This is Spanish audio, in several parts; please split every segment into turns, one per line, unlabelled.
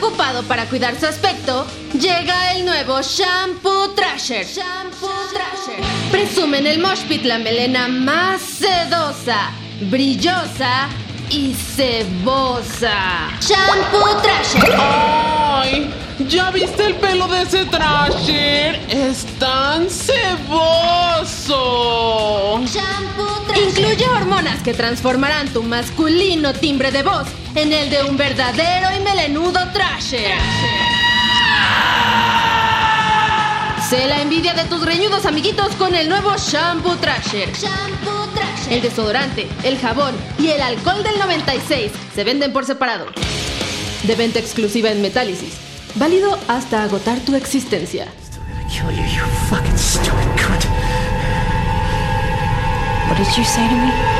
Preocupado para cuidar su aspecto, llega el nuevo Shampoo Trasher. Shampoo Trasher. Presume en el Mosh Pit la melena más sedosa, brillosa y cebosa. Shampoo Trasher.
¡Ay! ¿Ya viste el pelo de ese Trasher? Es tan ceboso.
Shampoo Trasher. Incluye hormonas que transformarán tu masculino timbre de voz en el de un verdadero y melenudo Trasher. Sé la envidia de tus reñudos amiguitos con el nuevo Shampoo Trasher. Shampoo Trasher. El desodorante, el jabón y el alcohol del 96 se venden por separado. De venta exclusiva en Metálisis. Válido hasta agotar tu existencia.
kill you, you fucking stupid cunt.
What did you say to me?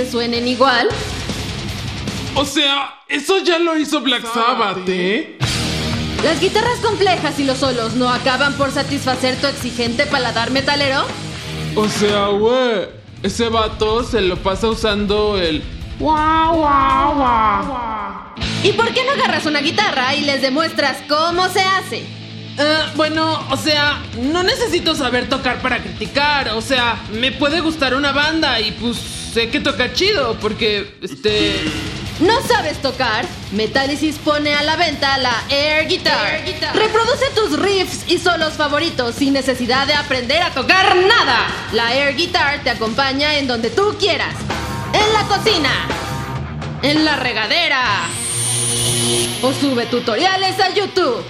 Te suenen igual?
O sea, eso ya lo hizo Black Sabbath, ¿eh?
¿Las guitarras complejas y los solos no acaban por satisfacer tu exigente paladar metalero?
O sea, güey, ese vato se lo pasa usando el guau, guau, guau.
¿Y por qué no agarras una guitarra y les demuestras cómo se hace?
Eh, bueno, o sea, no necesito saber tocar para criticar. O sea, me puede gustar una banda y pues sé que toca chido porque, este...
¿No sabes tocar? Metallicis pone a la venta la Air Guitar. Reproduce tus riffs y solos favoritos sin necesidad de aprender a tocar nada. La Air Guitar te acompaña en donde tú quieras. En la cocina. En la regadera. O sube tutoriales a YouTube.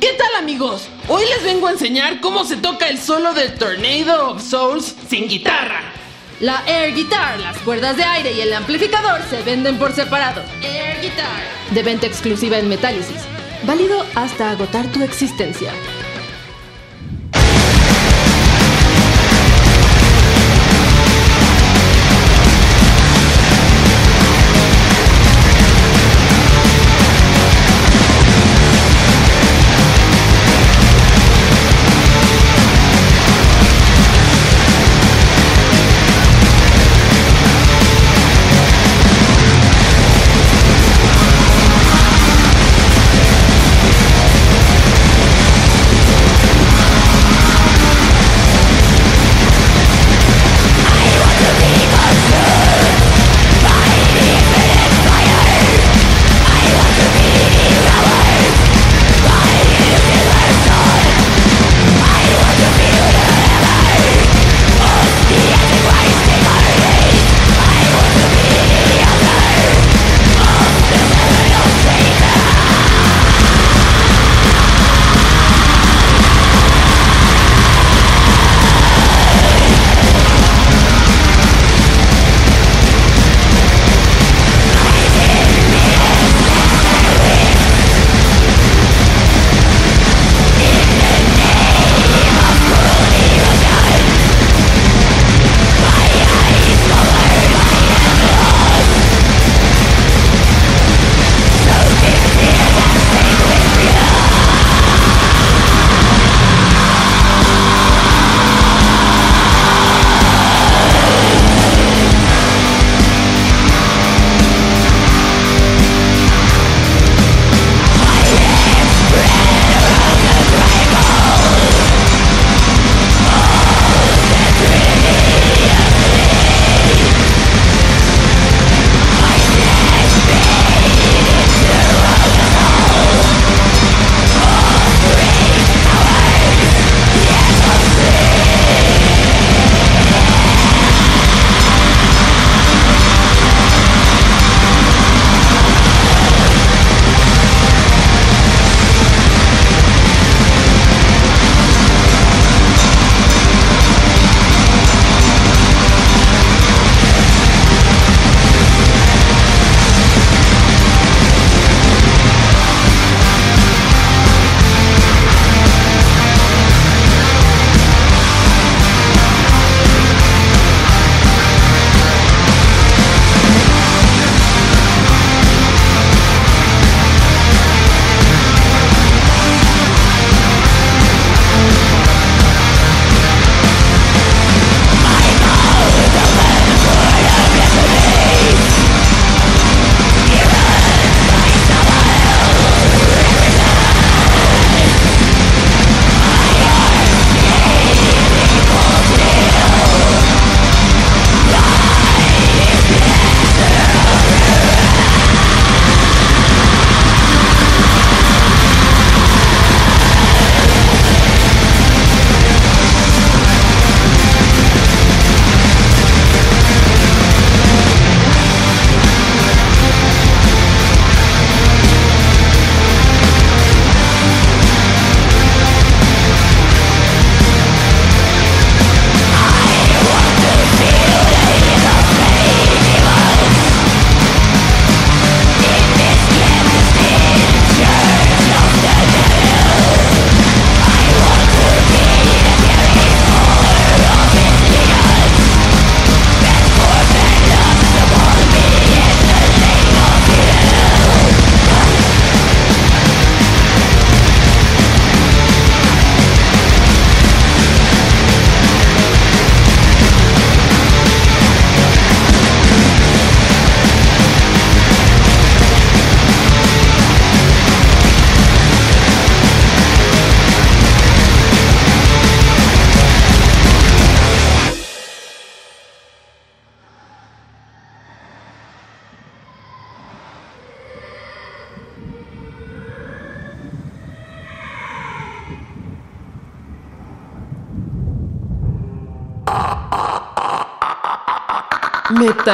¿Qué tal amigos? Hoy les vengo a enseñar cómo se toca el solo de Tornado of Souls sin guitarra.
La Air Guitar, las cuerdas de aire y el amplificador se venden por separado. Air Guitar. De venta exclusiva en Metálisis. Válido hasta agotar tu existencia.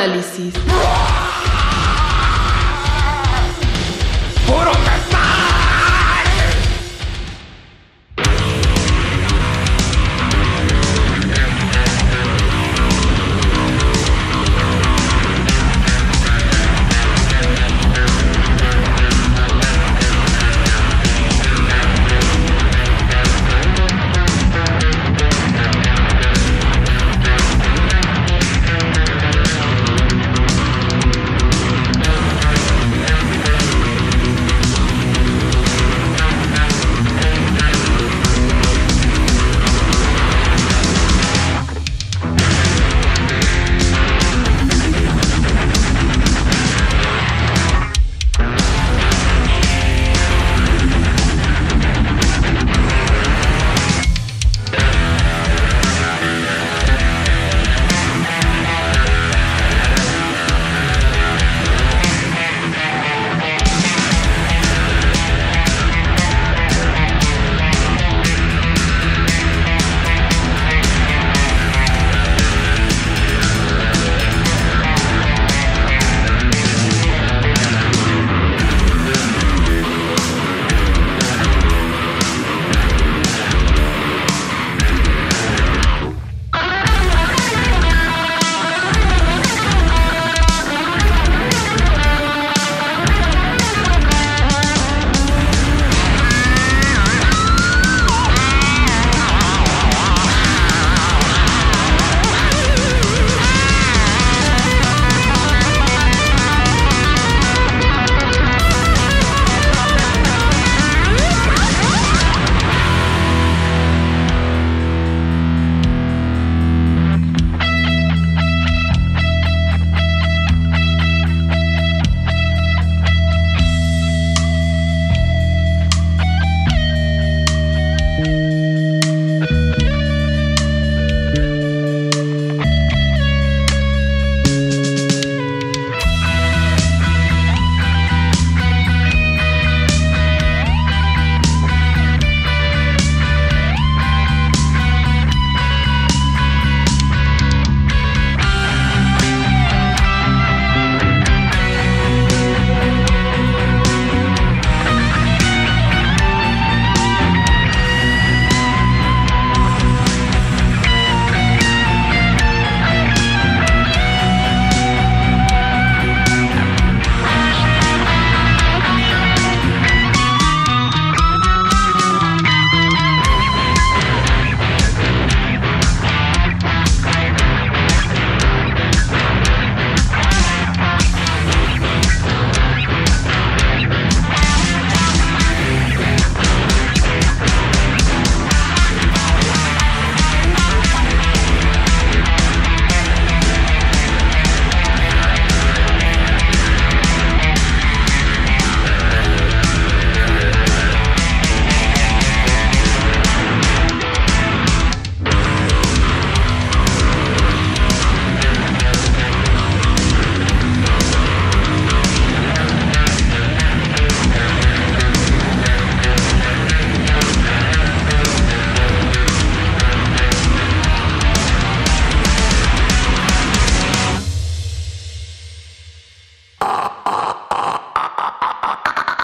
Metálisis.
¡Puro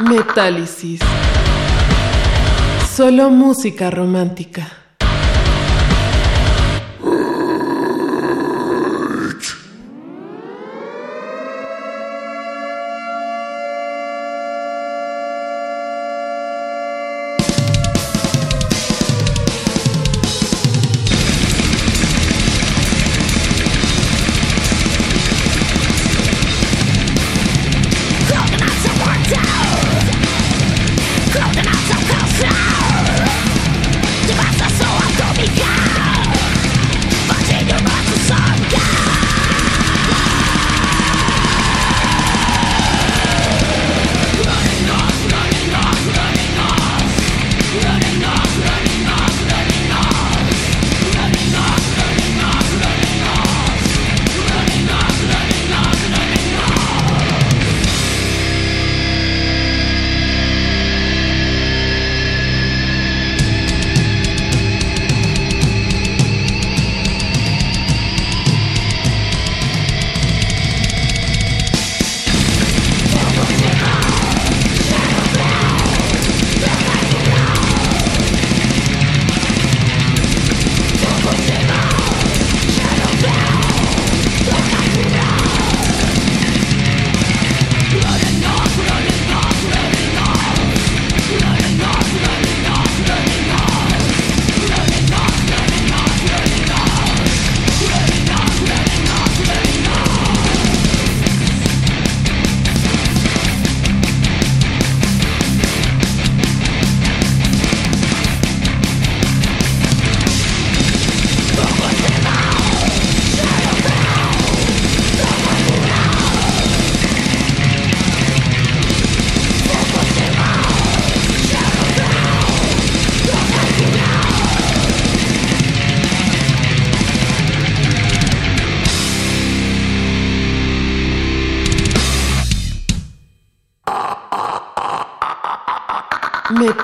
Metálisis. Solo música romántica.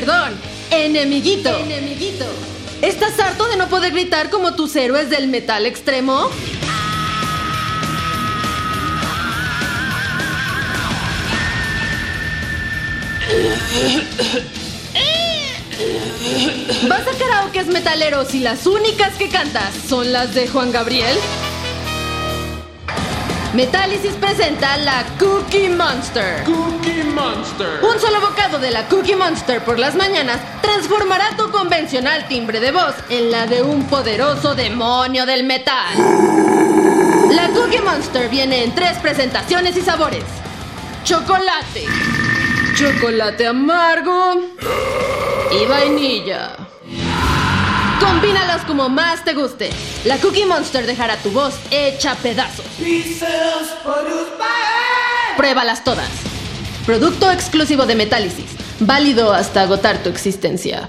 Perdón, enemiguito. Enemiguito. ¿Estás harto de no poder gritar como tus héroes del metal extremo? ¿Vas a karaokes metaleros y las únicas que cantas son las de Juan Gabriel? Metálisis presenta la Cookie Monster.
Cookie Monster.
Un solo bocado de la Cookie Monster por las mañanas transformará tu convencional timbre de voz en la de un poderoso demonio del metal. La Cookie Monster viene en tres presentaciones y sabores. Chocolate, chocolate amargo y vainilla. Combínalos como más te guste. La Cookie Monster dejará tu voz hecha pedazos. Pruébalas todas. Producto exclusivo de Metálisis. Válido hasta agotar tu existencia.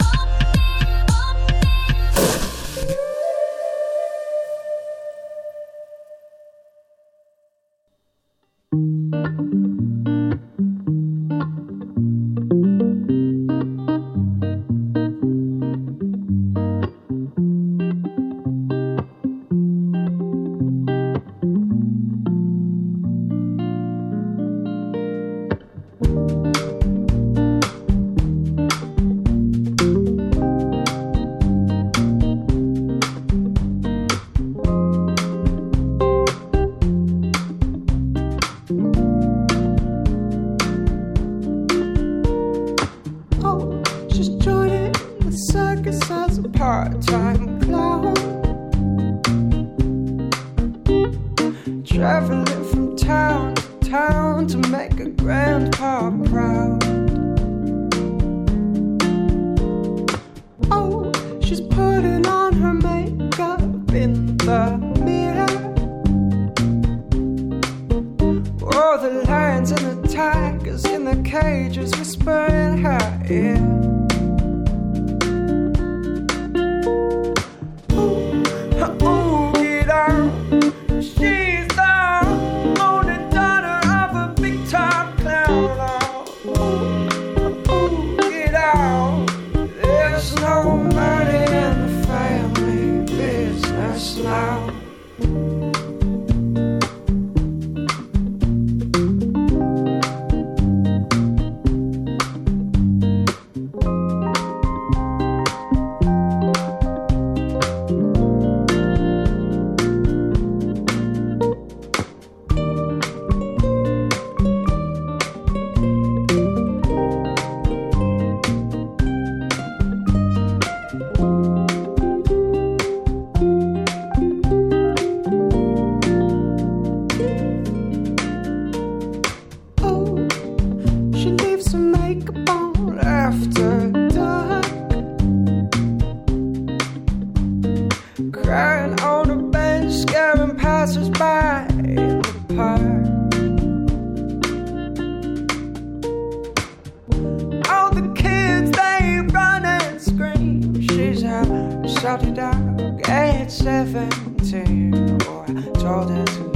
called us.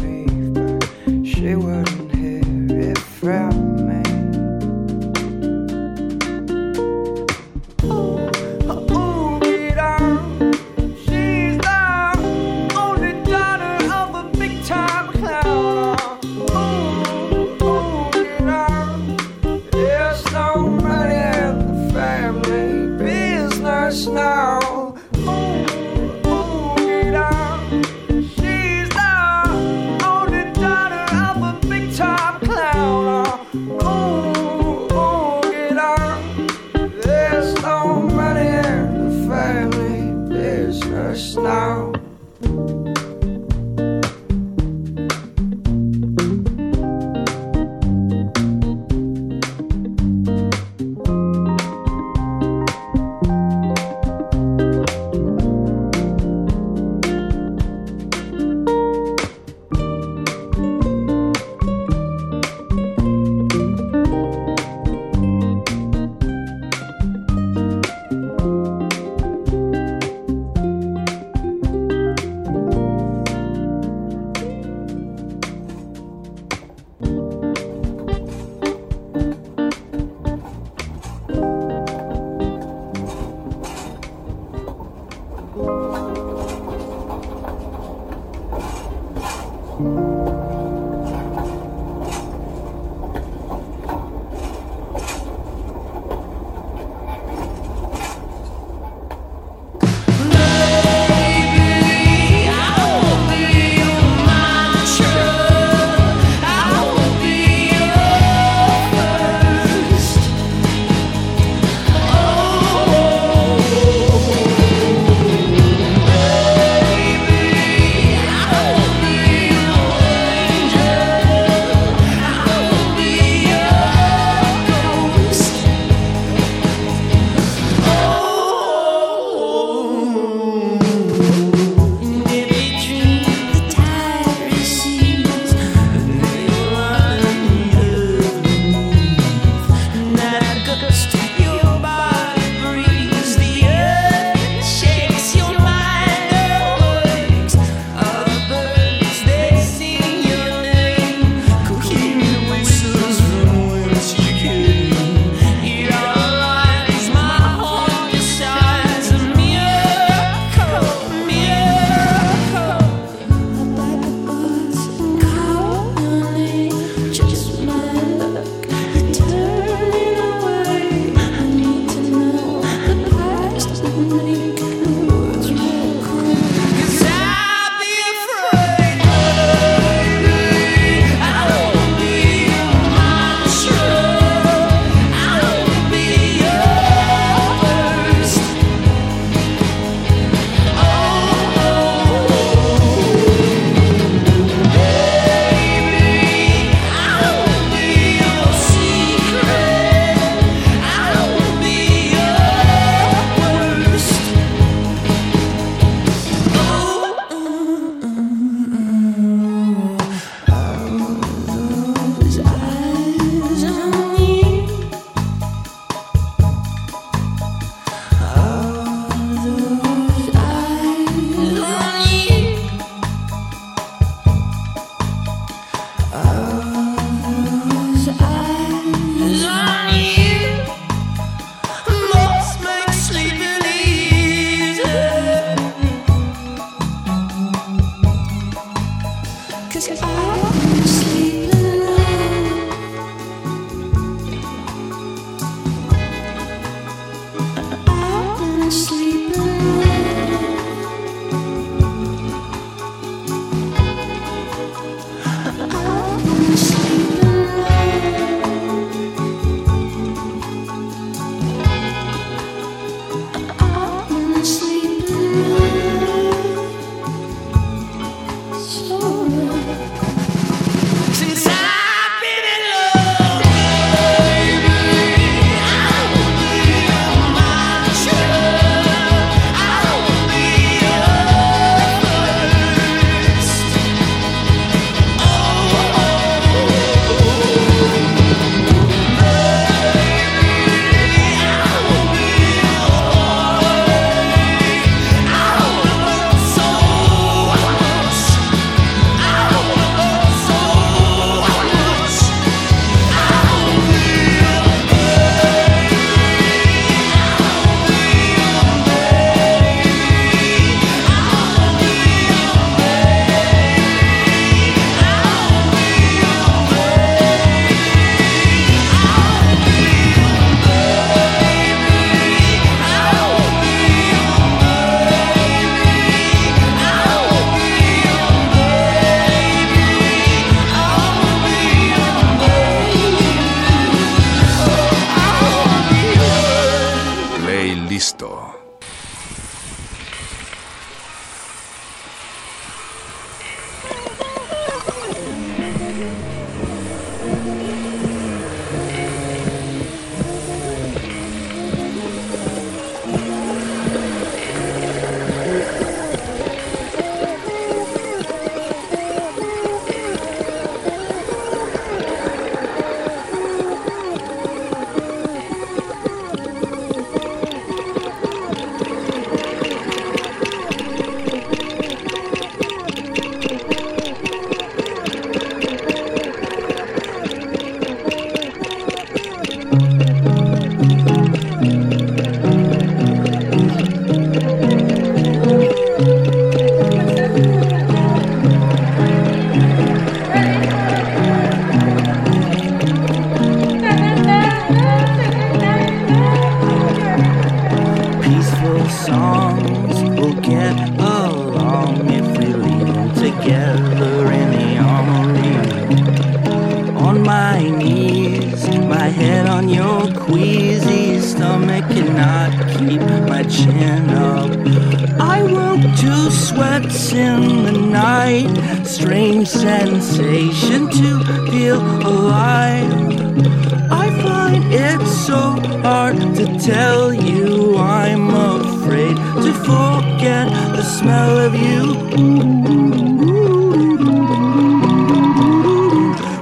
I
love you.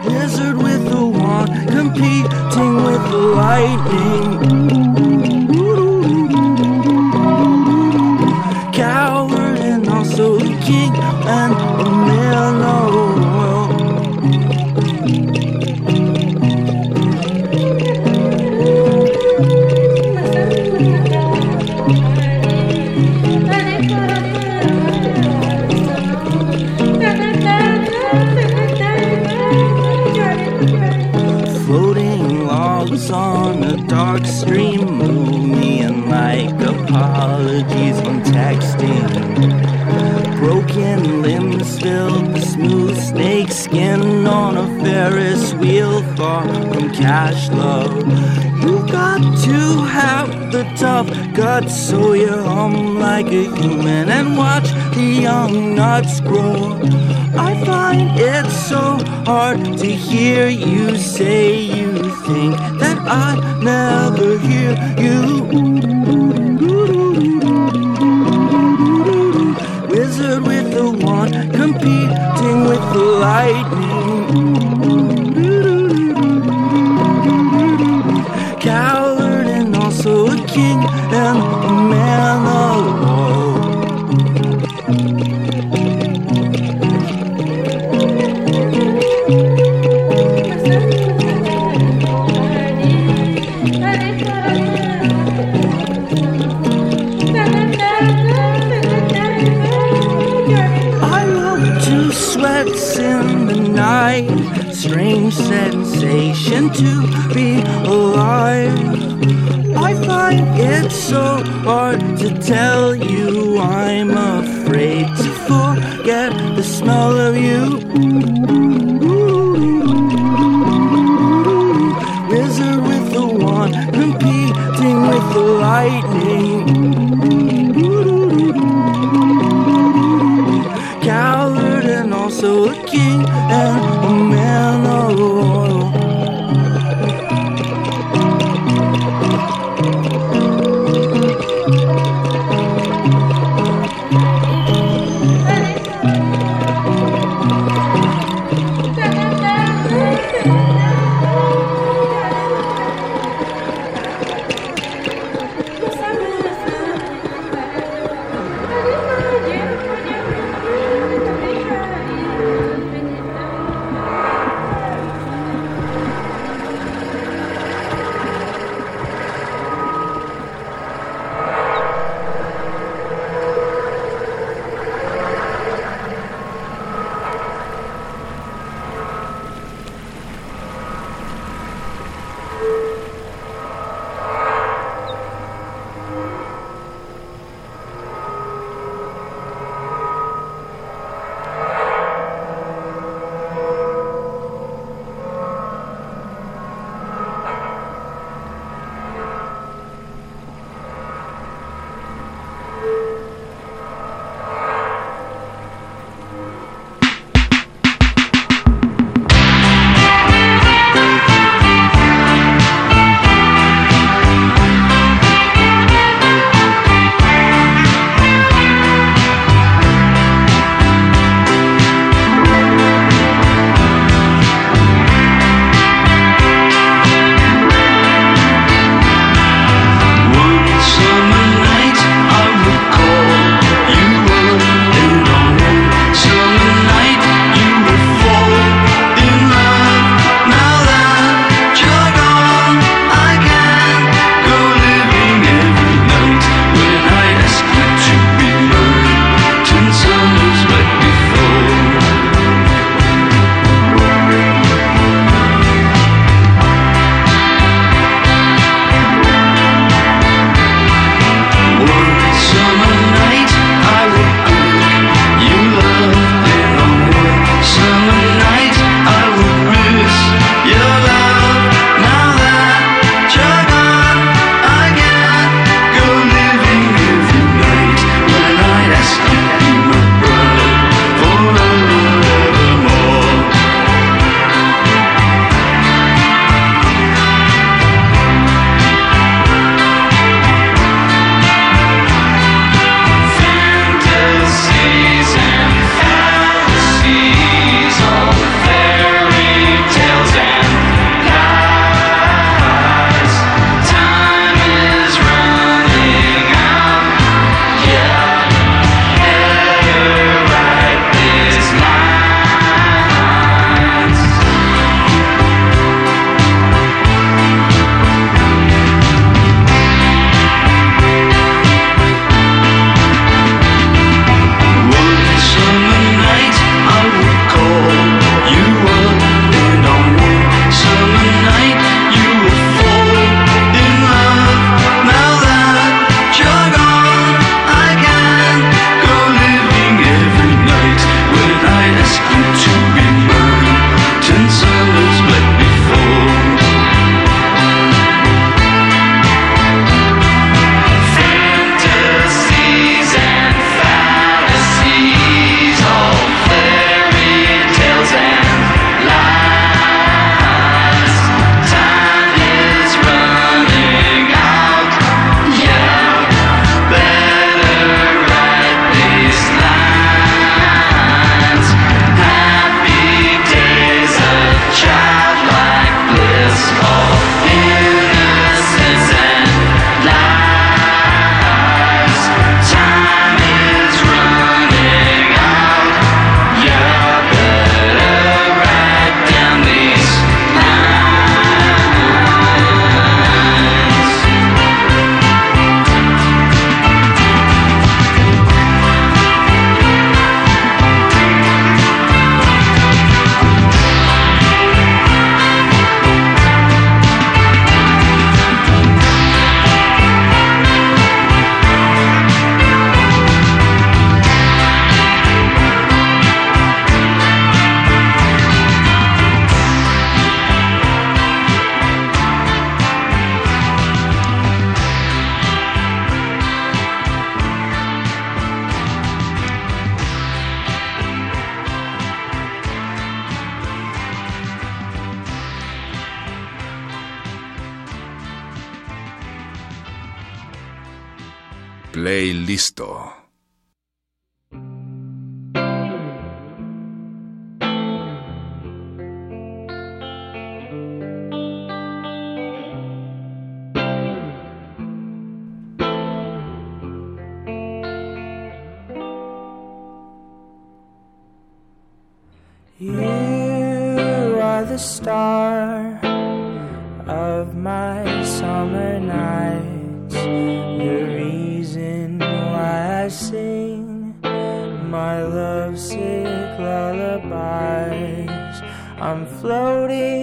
Wizard with the wand, competing with the lightning. cash love. You got to have the tough guts so you hum like a human and watch the young nuts grow. I find it so hard to hear you say you think that I never hear you. Wizard with the wand, competing with the lightning.
Play listo.
You are the star floating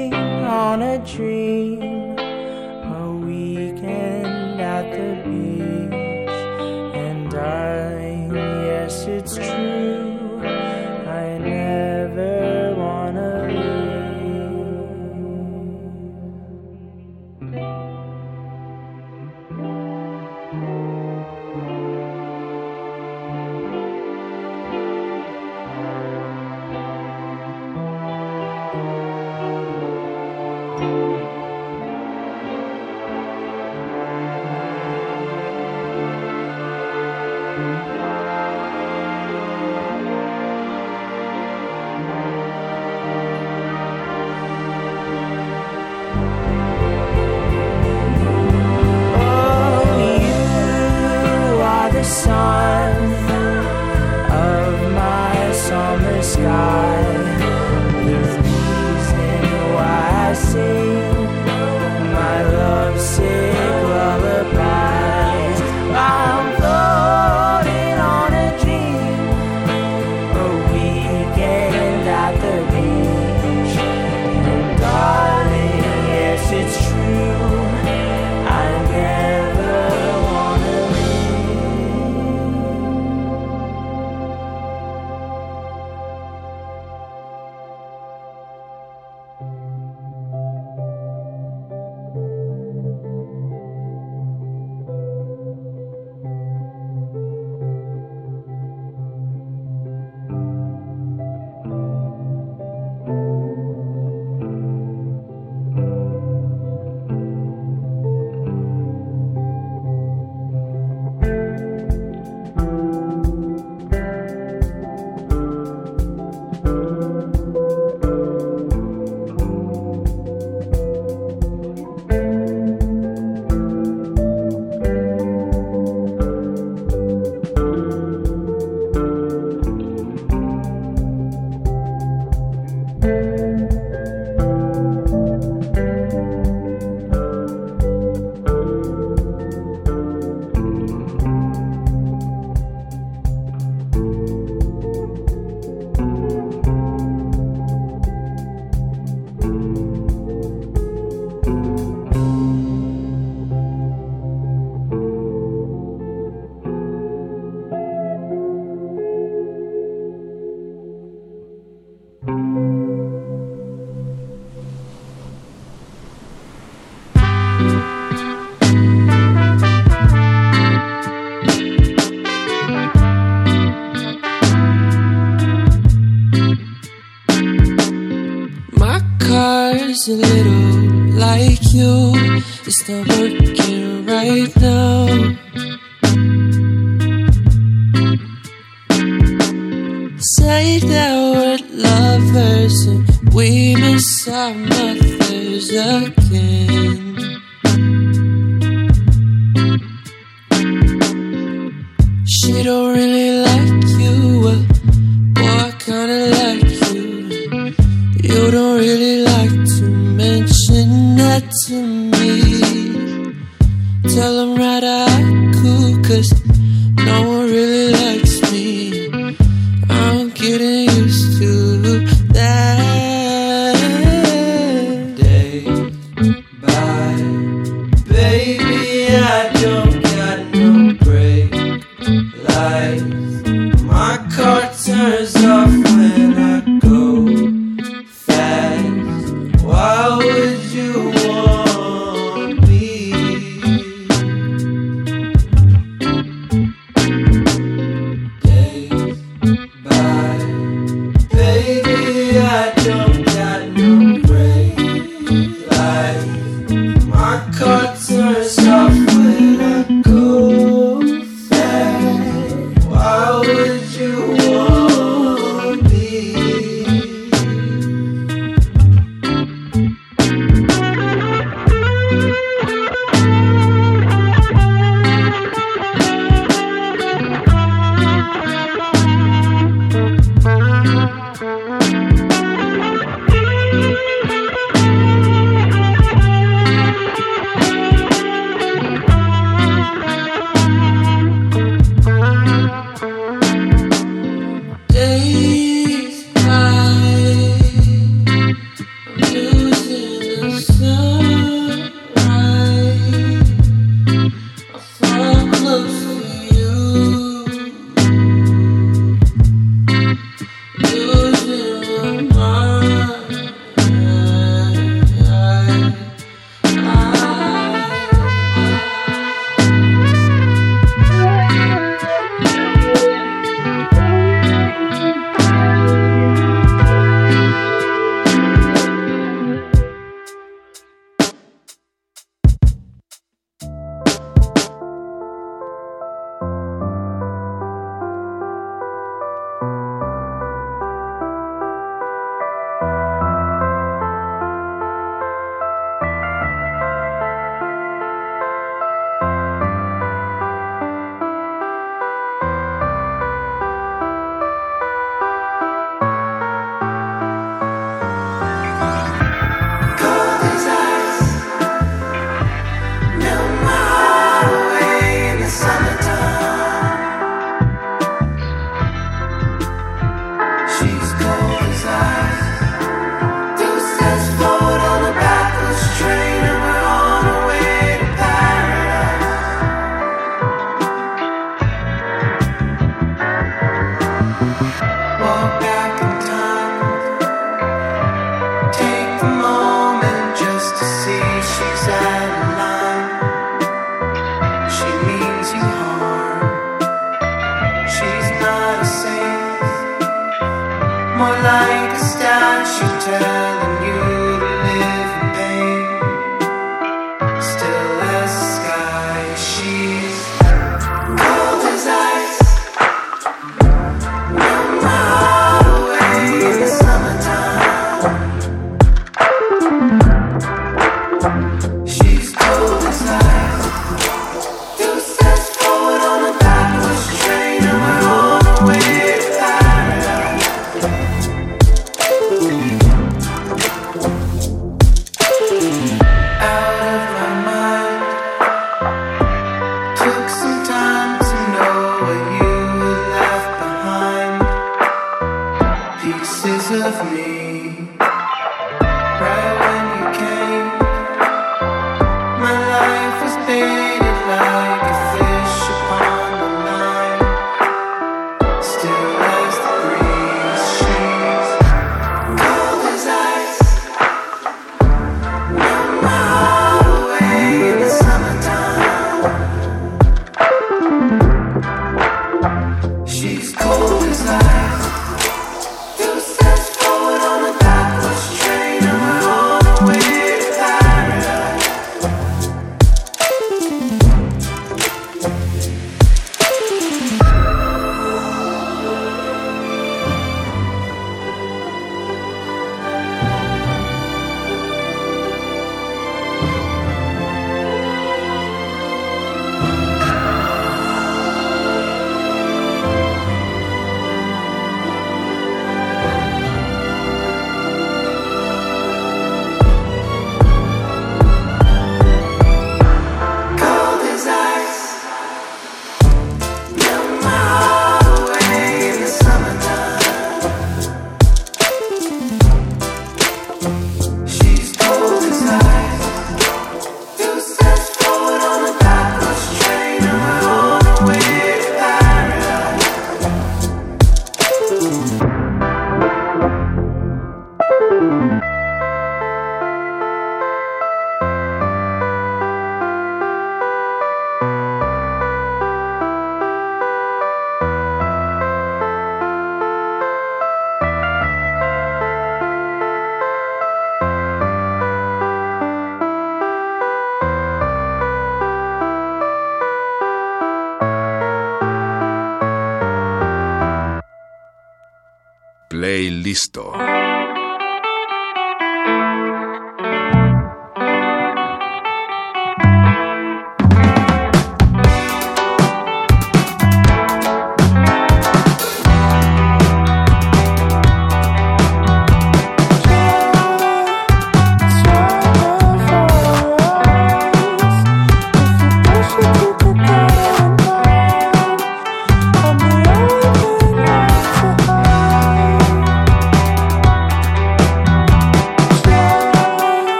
Play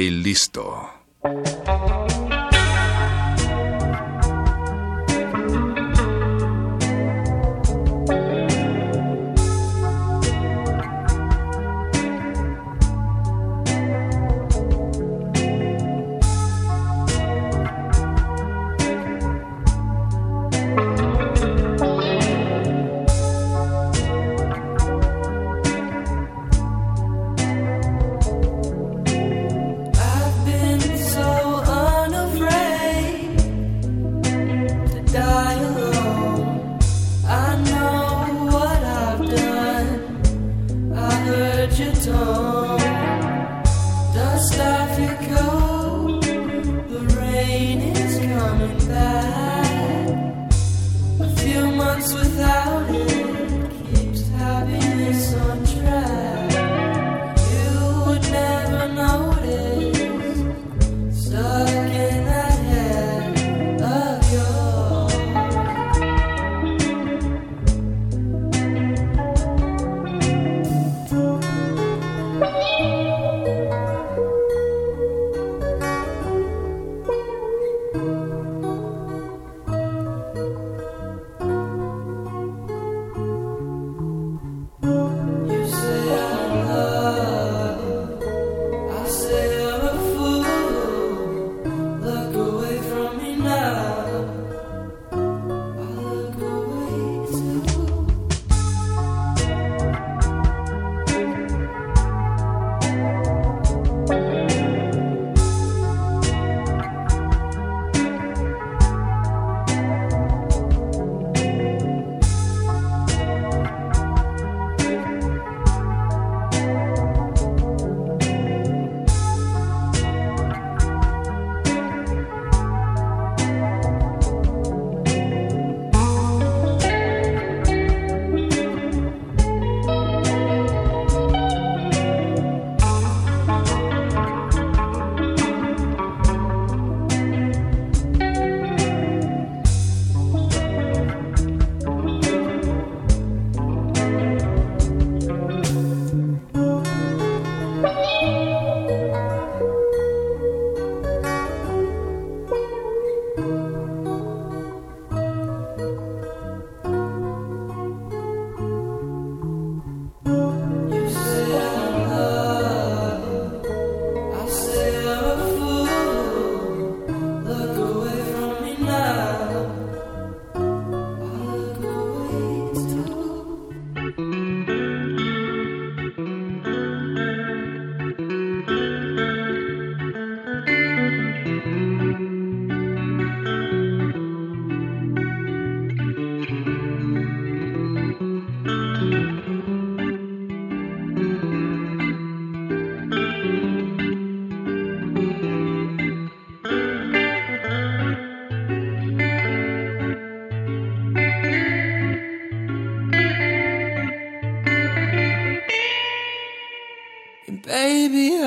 Play listo.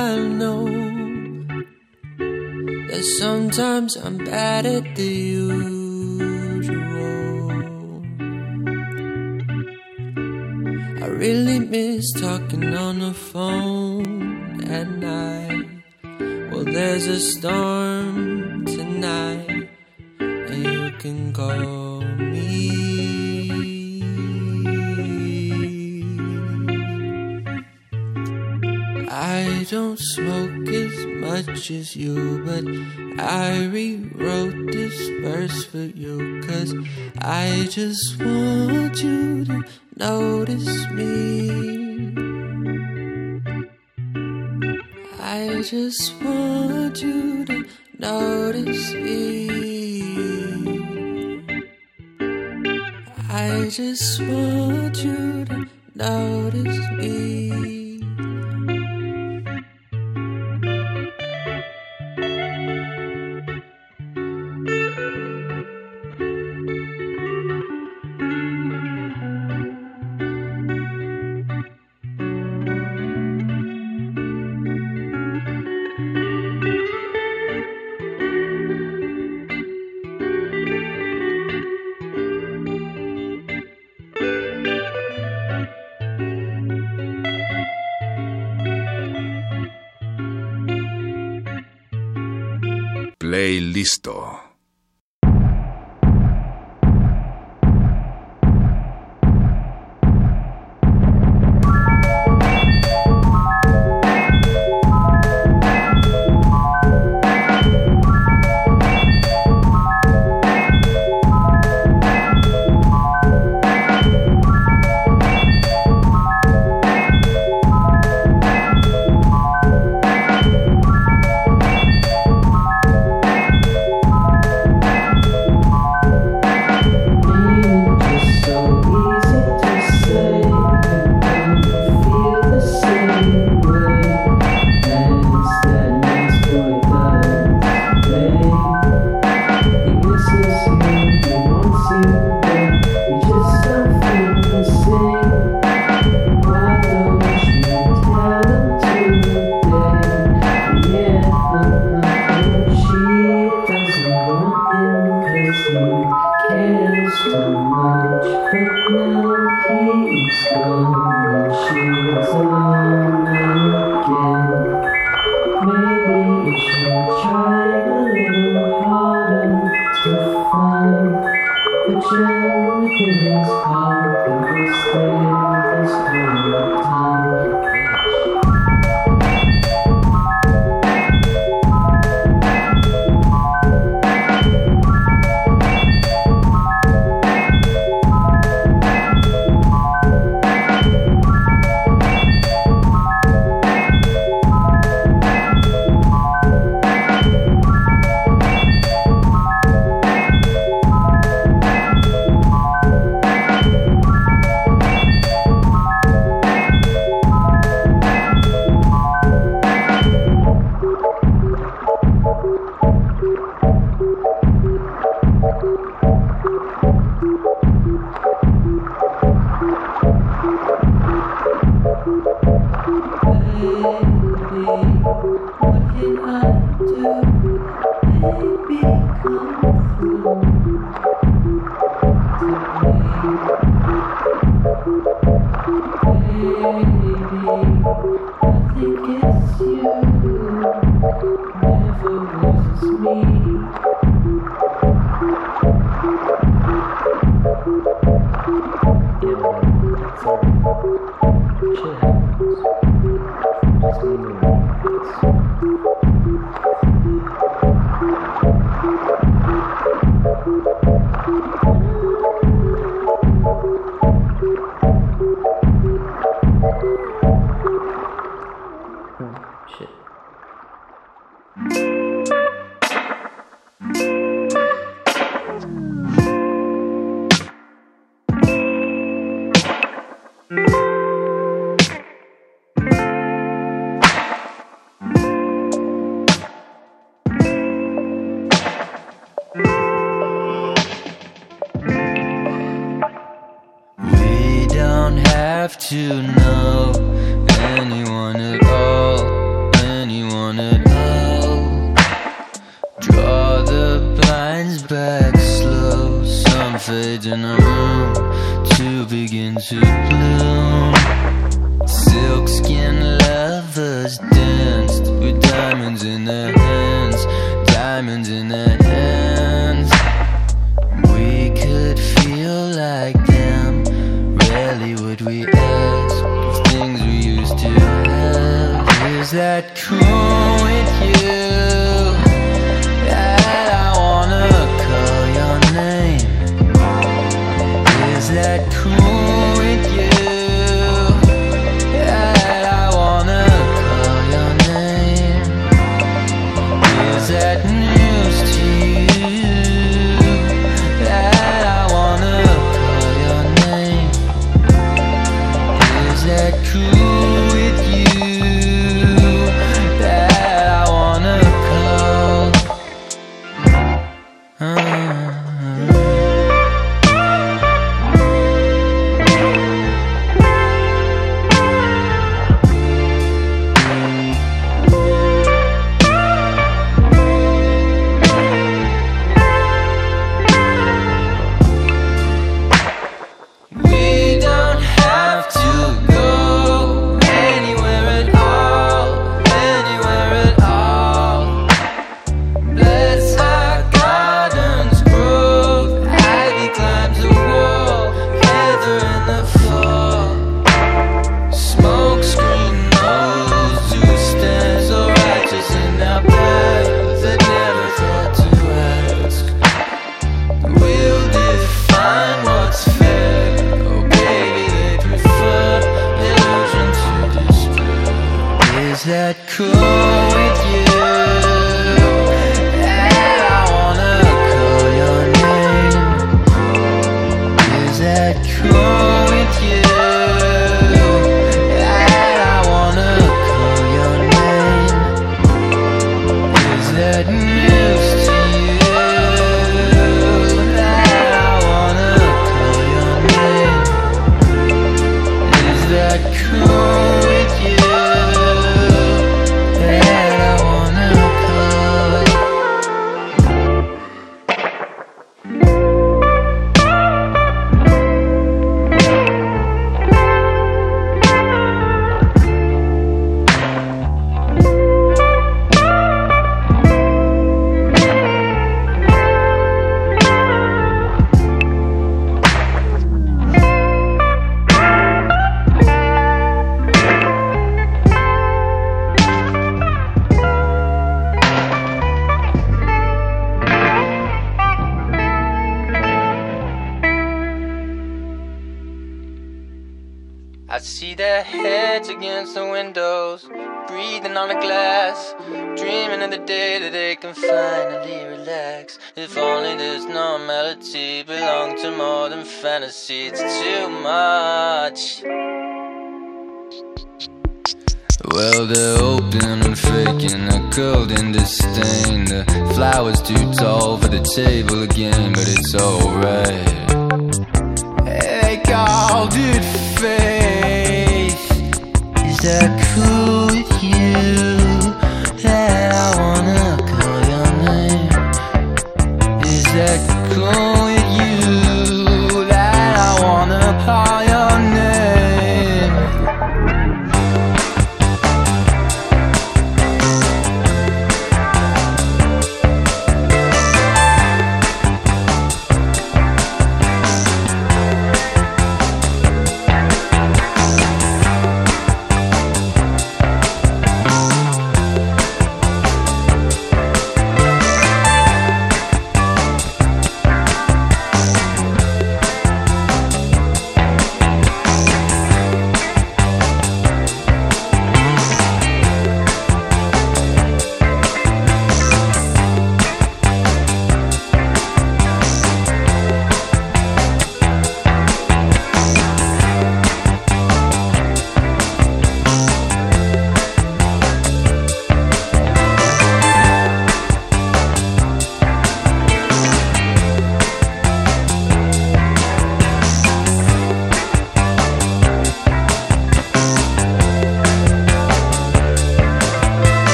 I know that sometimes I'm bad at the usual. I really miss talking on the phone at night. Well, there's a storm tonight, and you can call me. Much as you, but I rewrote this verse for you, cause I just want you to notice me. I just want you to notice me. I just want you to notice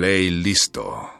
Play listo.